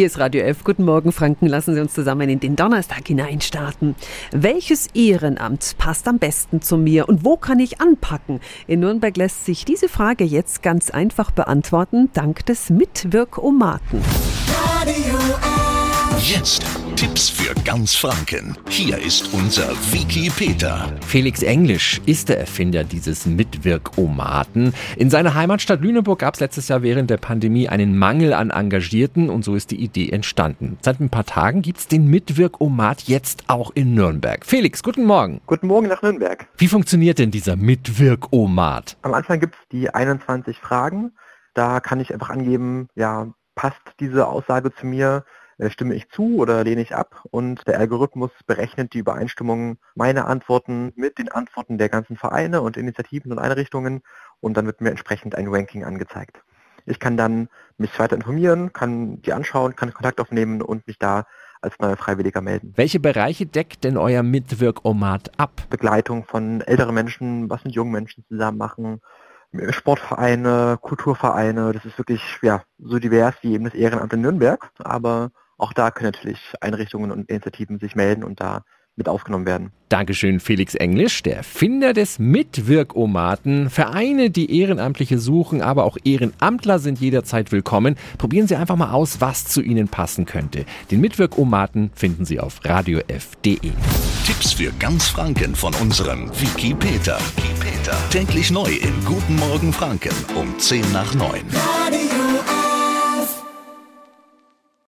Hier ist Radio F. Guten Morgen, Franken. Lassen Sie uns zusammen in den Donnerstag hineinstarten. Welches Ehrenamt passt am besten zu mir und wo kann ich anpacken? In Nürnberg lässt sich diese Frage jetzt ganz einfach beantworten, dank des Mitwirkomaten. Radio F. Jetzt Tipps für ganz Franken. Hier ist unser Wiki Peter. Felix Englisch ist der Erfinder dieses Mitwirkomaten. In seiner Heimatstadt Lüneburg gab es letztes Jahr während der Pandemie einen Mangel an Engagierten und so ist die Idee entstanden. Seit ein paar Tagen gibt es den Mitwirkomat jetzt auch in Nürnberg. Felix, guten Morgen. Guten Morgen nach Nürnberg. Wie funktioniert denn dieser Mitwirkomat? Am Anfang gibt es die 21 Fragen. Da kann ich einfach angeben, ja, passt diese Aussage zu mir? Äh, stimme ich zu oder lehne ich ab und der Algorithmus berechnet die Übereinstimmung meiner Antworten mit den Antworten der ganzen Vereine und Initiativen und Einrichtungen und dann wird mir entsprechend ein Ranking angezeigt. Ich kann dann mich weiter informieren, kann die anschauen, kann Kontakt aufnehmen und mich da als neuer Freiwilliger melden. Welche Bereiche deckt denn euer Mitwirkomat ab? Begleitung von älteren Menschen, was mit jungen Menschen zusammen machen, Sportvereine, Kulturvereine, das ist wirklich ja so divers wie eben das Ehrenamt in Nürnberg, aber auch da können natürlich Einrichtungen und Initiativen sich melden und da mit aufgenommen werden. Dankeschön, Felix Englisch, der Erfinder des Mitwirkomaten. Vereine, die Ehrenamtliche suchen, aber auch Ehrenamtler sind jederzeit willkommen. Probieren Sie einfach mal aus, was zu Ihnen passen könnte. Den Mitwirkomaten finden Sie auf radiof.de. Tipps für ganz Franken von unserem Wiki Peter. Täglich neu in Guten Morgen Franken um 10 nach 9. Radio